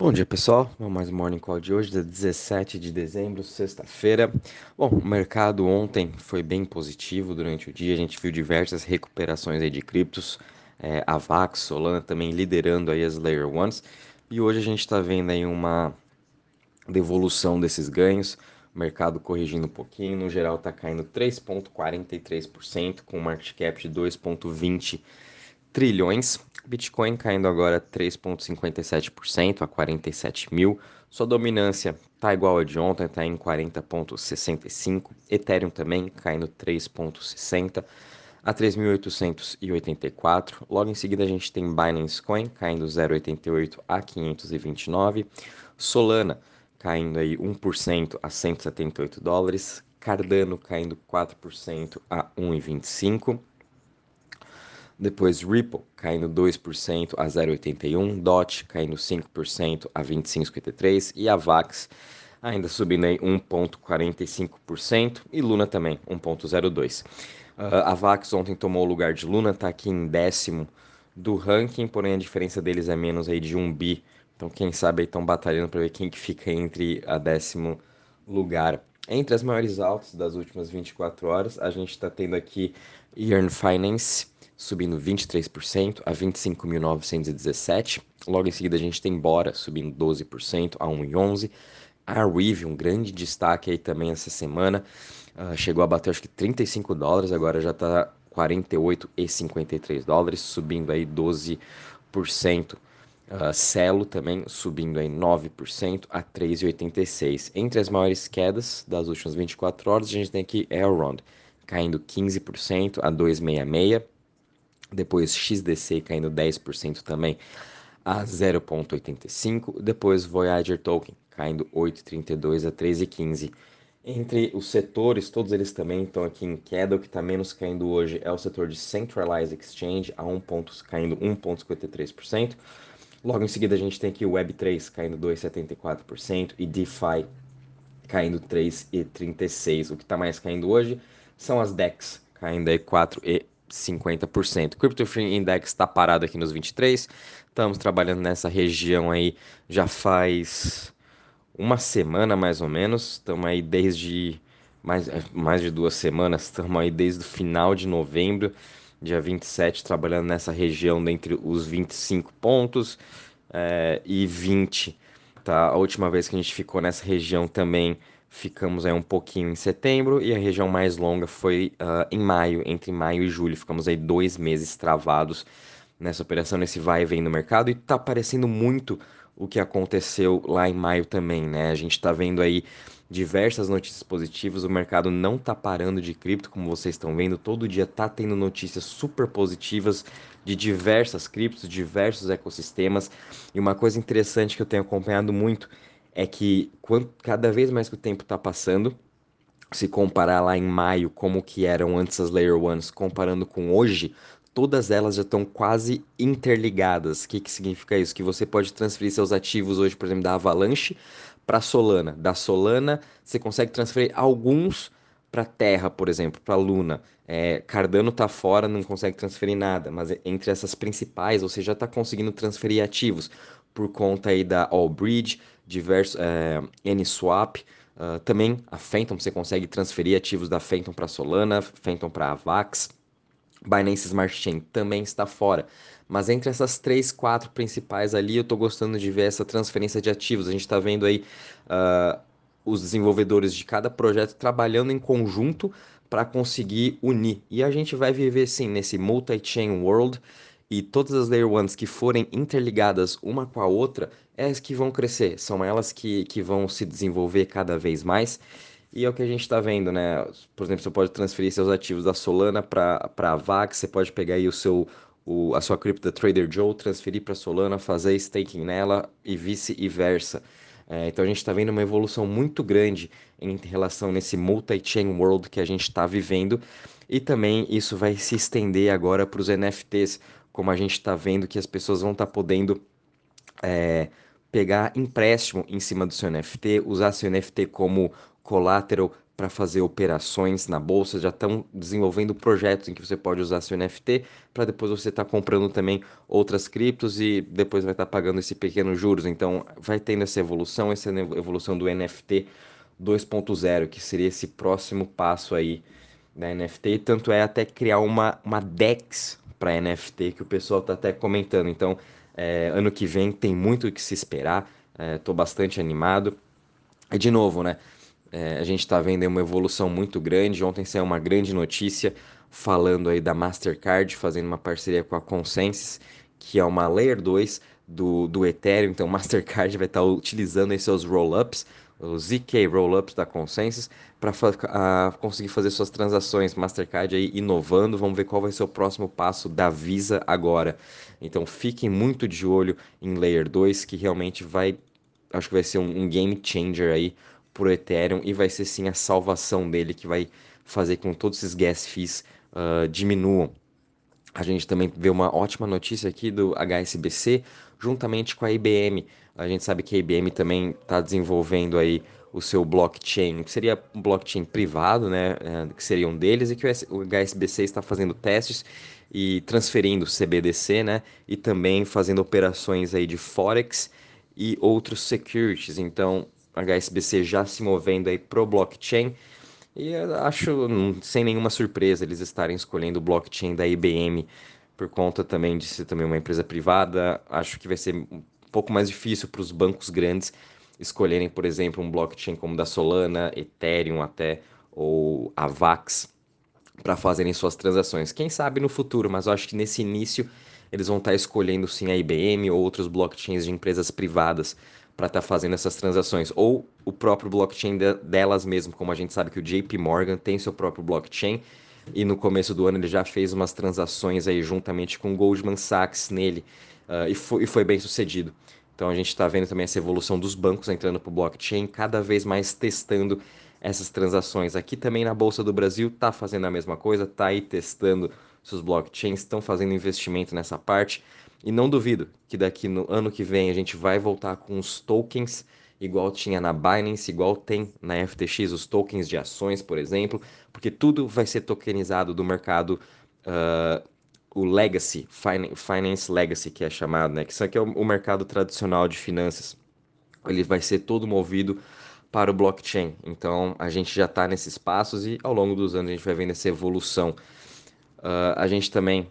Bom dia pessoal, vamos mais Morning Call de hoje, dia 17 de dezembro, sexta-feira. Bom, o mercado ontem foi bem positivo durante o dia, a gente viu diversas recuperações aí de criptos, é, a VAX, Solana também liderando aí as Layer Ones, e hoje a gente está vendo aí uma devolução desses ganhos, o mercado corrigindo um pouquinho, no geral está caindo 3,43%, com market cap de 2,20 trilhões. Bitcoin caindo agora 3,57% a 47 mil. Sua dominância tá igual a de ontem, está em 40,65. Ethereum também caindo 3,60 a 3.884. Logo em seguida a gente tem Binance Coin caindo 0,88 a 529. Solana caindo aí 1% a 178 dólares. Cardano caindo 4% a 1,25. Depois Ripple caindo 2% a 0,81, DOT caindo 5% a 25,53 e a VAX ainda subindo aí 1,45% e Luna também 1,02. Uh, ah, a VAX ontem tomou o lugar de Luna, está aqui em décimo do ranking, porém a diferença deles é menos aí de 1 bi. Então quem sabe estão batalhando para ver quem que fica entre a décimo lugar. Entre as maiores altas das últimas 24 horas, a gente está tendo aqui Earn Finance subindo 23% a 25.917. Logo em seguida a gente tem Bora subindo 12% a 1,11. A Rive, um grande destaque aí também essa semana, uh, chegou a bater acho que 35 dólares, agora já está 48,53 dólares, subindo aí 12%. Uh, Celo também subindo aí 9% a 3,86. Entre as maiores quedas das últimas 24 horas, a gente tem aqui Elrond caindo 15% a 2,66. Depois XDC caindo 10% também a 0,85. Depois Voyager Token caindo 8,32 a 13,15. Entre os setores, todos eles também estão aqui em queda. O que está menos caindo hoje é o setor de Centralized Exchange, a 1 ponto, caindo 1,53%. Logo em seguida, a gente tem aqui o Web3 caindo 2,74% e DeFi caindo 3,36%. O que está mais caindo hoje são as DEX, caindo aí 4,1%. 50%. Crypto Free Index está parado aqui nos 23. Estamos trabalhando nessa região aí já faz uma semana mais ou menos. Estamos aí desde mais, é, mais de duas semanas. Estamos aí desde o final de novembro, dia 27, trabalhando nessa região entre os 25 pontos é, e 20. Tá? A última vez que a gente ficou nessa região também ficamos aí um pouquinho em setembro e a região mais longa foi uh, em maio, entre maio e julho. Ficamos aí dois meses travados nessa operação, nesse vai e vem no mercado e tá parecendo muito o que aconteceu lá em maio também, né? A gente está vendo aí diversas notícias positivas, o mercado não tá parando de cripto, como vocês estão vendo, todo dia tá tendo notícias super positivas de diversas criptos, diversos ecossistemas. E uma coisa interessante que eu tenho acompanhado muito é que cada vez mais que o tempo está passando, se comparar lá em maio como que eram antes as Layer Ones, comparando com hoje, todas elas já estão quase interligadas. O que, que significa isso? Que você pode transferir seus ativos hoje, por exemplo, da Avalanche para Solana. Da Solana, você consegue transferir alguns para Terra, por exemplo, para Luna. É, Cardano está fora, não consegue transferir nada, mas entre essas principais você já está conseguindo transferir ativos por conta aí da Allbridge, diversos é, N-Swap, uh, também a Phantom, você consegue transferir ativos da Phantom para Solana, Phantom para Avax, Binance Smart Chain também está fora. Mas entre essas três, quatro principais ali, eu estou gostando de ver essa transferência de ativos. A gente está vendo aí uh, os desenvolvedores de cada projeto trabalhando em conjunto para conseguir unir. E a gente vai viver sim nesse multi-chain world e todas as Layer Ones que forem interligadas uma com a outra, é as que vão crescer, são elas que, que vão se desenvolver cada vez mais. E é o que a gente está vendo, né? Por exemplo, você pode transferir seus ativos da Solana para a VAX, você pode pegar aí o seu, o, a sua cripto da Trader Joe, transferir para Solana, fazer staking nela e vice-versa. É, então a gente está vendo uma evolução muito grande em relação nesse multi-chain world que a gente está vivendo. E também isso vai se estender agora para os NFTs como a gente está vendo que as pessoas vão estar tá podendo é, pegar empréstimo em cima do seu NFT, usar seu NFT como collateral para fazer operações na bolsa, já estão desenvolvendo projetos em que você pode usar seu NFT para depois você estar tá comprando também outras criptos e depois vai estar tá pagando esse pequeno juros. Então vai tendo essa evolução, essa evolução do NFT 2.0, que seria esse próximo passo aí da NFT, tanto é até criar uma, uma DEX para NFT que o pessoal está até comentando. Então, é, ano que vem tem muito o que se esperar, estou é, bastante animado. E de novo, né? É, a gente está vendo uma evolução muito grande. Ontem saiu uma grande notícia falando aí da Mastercard fazendo uma parceria com a Consensus, que é uma Layer 2 do, do Ethereum. Então, Mastercard vai estar tá utilizando esses seus roll-ups, os ZK Rollups da Consensus, para uh, conseguir fazer suas transações. Mastercard aí inovando, vamos ver qual vai ser o próximo passo da Visa agora. Então fiquem muito de olho em Layer 2, que realmente vai, acho que vai ser um, um game changer aí pro Ethereum e vai ser sim a salvação dele que vai fazer com que todos esses gas fees uh, diminuam. A gente também vê uma ótima notícia aqui do HSBC, juntamente com a IBM. A gente sabe que a IBM também está desenvolvendo aí o seu blockchain, que seria um blockchain privado, né, é, que seria um deles, e que o HSBC está fazendo testes e transferindo CBDC, né, e também fazendo operações aí de forex e outros securities. Então, HSBC já se movendo aí pro blockchain. E acho, sem nenhuma surpresa, eles estarem escolhendo o blockchain da IBM por conta também de ser também uma empresa privada. Acho que vai ser um pouco mais difícil para os bancos grandes escolherem, por exemplo, um blockchain como da Solana, Ethereum até, ou Avax, para fazerem suas transações. Quem sabe no futuro, mas eu acho que nesse início eles vão estar escolhendo sim a IBM ou outros blockchains de empresas privadas para estar tá fazendo essas transações. Ou o próprio blockchain de, delas mesmo, como a gente sabe que o JP Morgan tem seu próprio blockchain. E no começo do ano ele já fez umas transações aí juntamente com Goldman Sachs nele uh, e, foi, e foi bem sucedido. Então a gente está vendo também essa evolução dos bancos entrando para o blockchain, cada vez mais testando essas transações. Aqui também na Bolsa do Brasil está fazendo a mesma coisa, está aí testando seus blockchains, estão fazendo investimento nessa parte. E não duvido que daqui no ano que vem a gente vai voltar com os tokens, igual tinha na Binance, igual tem na FTX, os tokens de ações, por exemplo, porque tudo vai ser tokenizado do mercado, uh, o Legacy, Finance Legacy, que é chamado, né? Que isso aqui é o mercado tradicional de finanças. Ele vai ser todo movido para o blockchain. Então a gente já está nesses passos e ao longo dos anos a gente vai vendo essa evolução. Uh, a gente também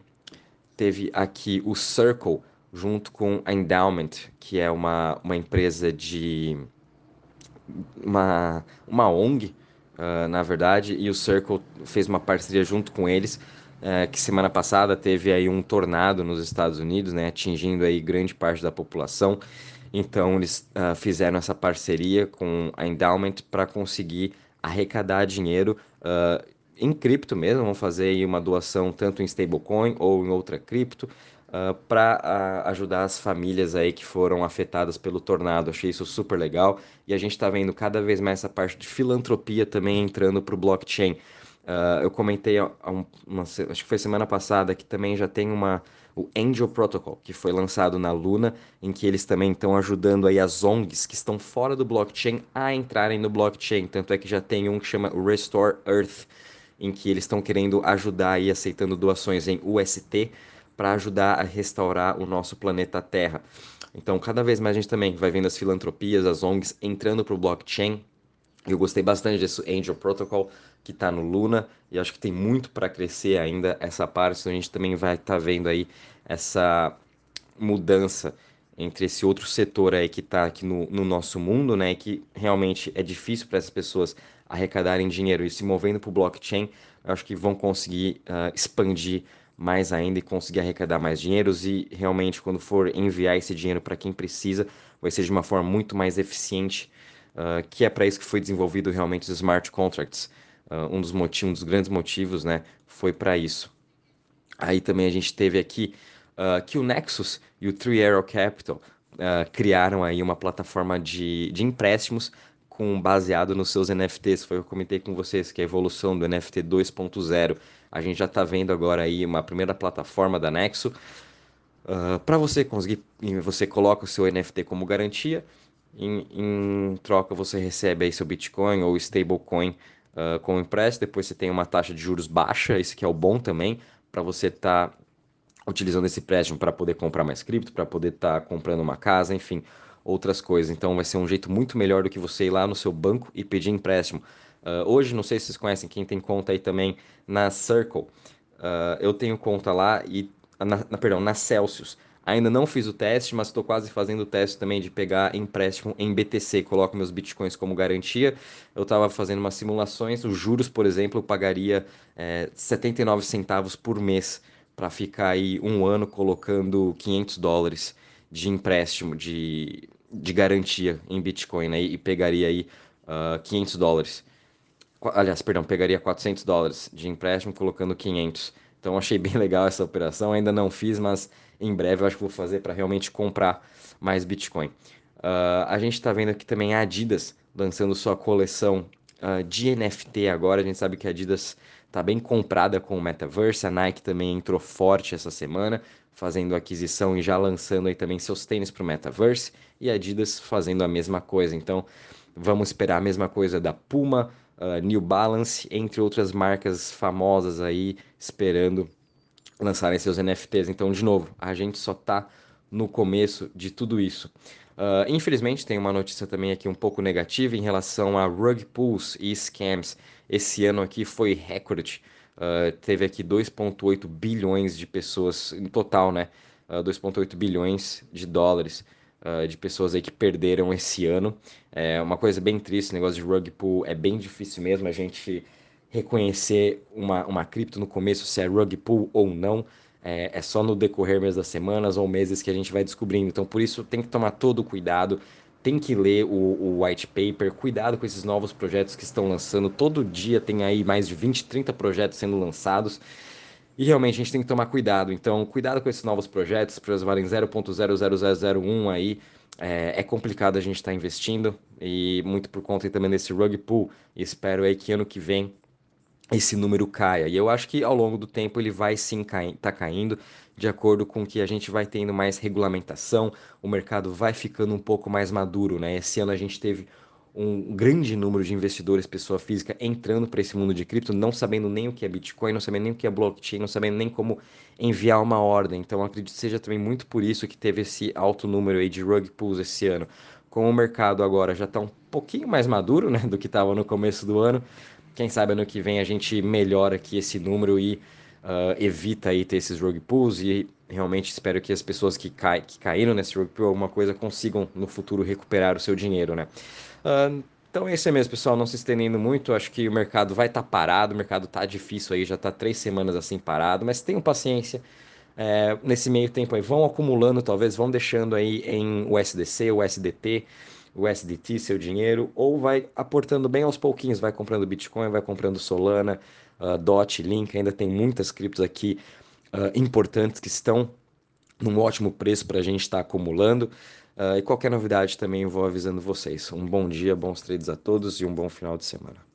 teve aqui o Circle junto com a Endowment, que é uma, uma empresa de. uma, uma ONG, uh, ah, na verdade, e o Circle fez uma parceria junto com eles. Uh, que semana passada teve aí um tornado nos Estados Unidos, né, atingindo aí grande parte da população. Então eles uh, fizeram essa parceria com a Endowment para conseguir arrecadar dinheiro uh, em cripto mesmo, vão fazer uma doação tanto em stablecoin ou em outra cripto, uh, ah, para uh, ah, ajudar as famílias aí que foram afetadas pelo tornado. Achei isso super legal e a gente está vendo cada vez mais essa parte de filantropia também entrando para o blockchain. Uh, eu comentei um, uma, acho que foi semana passada que também já tem uma o Angel Protocol, que foi lançado na Luna, em que eles também estão ajudando aí as ONGs que estão fora do blockchain a entrarem no blockchain. Tanto é que já tem um que chama Restore Earth, em que eles estão querendo ajudar e aceitando doações em UST para ajudar a restaurar o nosso planeta Terra. Então, cada vez mais a gente também vai vendo as filantropias, as ONGs entrando para o blockchain. Eu gostei bastante desse Angel Protocol que está no Luna e acho que tem muito para crescer ainda essa parte. Então a gente também vai estar tá vendo aí essa mudança entre esse outro setor aí que está aqui no, no, nosso mundo, né, que realmente é difícil para essas pessoas arrecadarem dinheiro e se movendo para o blockchain, eu acho que vão conseguir uh, expandir mais ainda e conseguir arrecadar mais dinheiros e realmente quando for enviar esse dinheiro para quem precisa, vai ser de uma forma muito mais eficiente, uh, que é para isso que foi desenvolvido realmente os smart contracts. Uh, um dos motivos, um dos grandes motivos, né, foi para isso. Aí também a gente teve aqui que o Nexus e o Three Arrow Capital criaram aí uma plataforma de, de empréstimos com baseado nos seus NFTs. Foi o que eu comentei com vocês, que é a evolução do NFT 2.0. A gente já está vendo agora aí uma primeira plataforma da Nexo. Uh, ah, para você conseguir, você coloca o seu NFT como garantia, em, em troca você recebe aí seu Bitcoin ou stablecoin uh, com empréstimo, depois você tem uma taxa de juros baixa, esse que é o bom também, para você estar tá utilizando esse empréstimo para poder comprar mais cripto, para poder estar tá comprando uma casa, enfim, outras coisas. Então vai ser um jeito muito melhor do que você ir lá no seu banco e pedir empréstimo. Uh, hoje, não sei se vocês conhecem, quem tem conta aí também na Circle. Uh, eu tenho conta lá e na, na, perdão, na Celsius. Ainda não fiz o teste, mas estou quase fazendo o teste também de pegar empréstimo em BTC. Coloco meus bitcoins como garantia. Eu estava fazendo umas simulações. Os juros, por exemplo, eu pagaria é, 79 centavos por mês para ficar aí um ano colocando 500 dólares de empréstimo, de, de garantia em Bitcoin, né? E pegaria aí uh, ah, 500 dólares. Aliás, perdão, pegaria 400 dólares de empréstimo colocando 500. Então achei bem legal essa operação. Ainda não fiz, mas em breve eu acho que vou fazer para realmente comprar mais Bitcoin. Uh, a gente está vendo aqui também a Adidas lançando sua coleção uh, de NFT agora. A gente sabe que a Adidas está bem comprada com o Metaverse. A Nike também entrou forte essa semana, fazendo aquisição e já lançando aí também seus tênis para o Metaverse. E a Adidas fazendo a mesma coisa. Então vamos esperar a mesma coisa da Puma, uh, New Balance, entre outras marcas famosas aí esperando lançarem seus NFTs. Então, de novo, a gente só está no começo de tudo isso. Uh, infelizmente, tem uma notícia também aqui um pouco negativa em relação a rug pulls e scams. Esse ano aqui foi recorde. Uh, teve aqui 2,8 bilhões de pessoas, em total, né? Uh, 2,8 bilhões de dólares de pessoas aí que perderam esse ano. É uma coisa bem triste, o negócio de rug pull é bem difícil mesmo a gente reconhecer uma, uma cripto no começo, se é rug pull ou não. É, é só no decorrer mesmo das semanas ou meses que a gente vai descobrindo. Então, por isso, tem que tomar todo o cuidado, tem que ler o, o, white paper, cuidado com esses novos projetos que estão lançando. Todo dia tem aí mais de 20, 30 projetos sendo lançados. E realmente a gente tem que tomar cuidado. Então, cuidado com esses novos projetos, os projetos valem 0.00001 aí. É, é, complicado a gente estar tá investindo e muito por conta também desse rug pull. E espero aí que ano que vem esse número caia. E eu acho que ao longo do tempo ele vai sim estar tá caindo, de acordo com que a gente vai tendo mais regulamentação, o mercado vai ficando um pouco mais maduro, né? Esse ano a gente teve um grande número de investidores, pessoa física, entrando para esse mundo de cripto, não sabendo nem o que é Bitcoin, não sabendo nem o que é blockchain, não sabendo nem como enviar uma ordem. Então, acredito que seja também muito por isso que teve esse alto número aí de rug pulls esse ano. Como o mercado agora já está um pouquinho mais maduro né, do que estava no começo do ano, quem sabe ano que vem a gente melhora aqui esse número e uh, evita aí ter esses rug pulls e realmente espero que as pessoas que, cai, que caíram nesse rug pull alguma coisa consigam no futuro recuperar o seu dinheiro, né? Uh, então é isso aí mesmo, pessoal. Não se estendendo muito, acho que o mercado vai estar tá parado, o mercado está difícil aí, já está três semanas assim parado, mas tenham paciência. É, nesse meio tempo aí, vão acumulando, talvez vão deixando aí em USDC, USDT, USDT seu dinheiro, ou vai aportando bem aos pouquinhos, vai comprando Bitcoin, vai comprando Solana, uh, DOT, Link, ainda tem muitas criptos aqui uh, importantes que estão num ótimo preço para a gente estar tá acumulando. Uh, e qualquer novidade também eu vou avisando vocês. Um bom dia, bons trades a todos e um bom final de semana.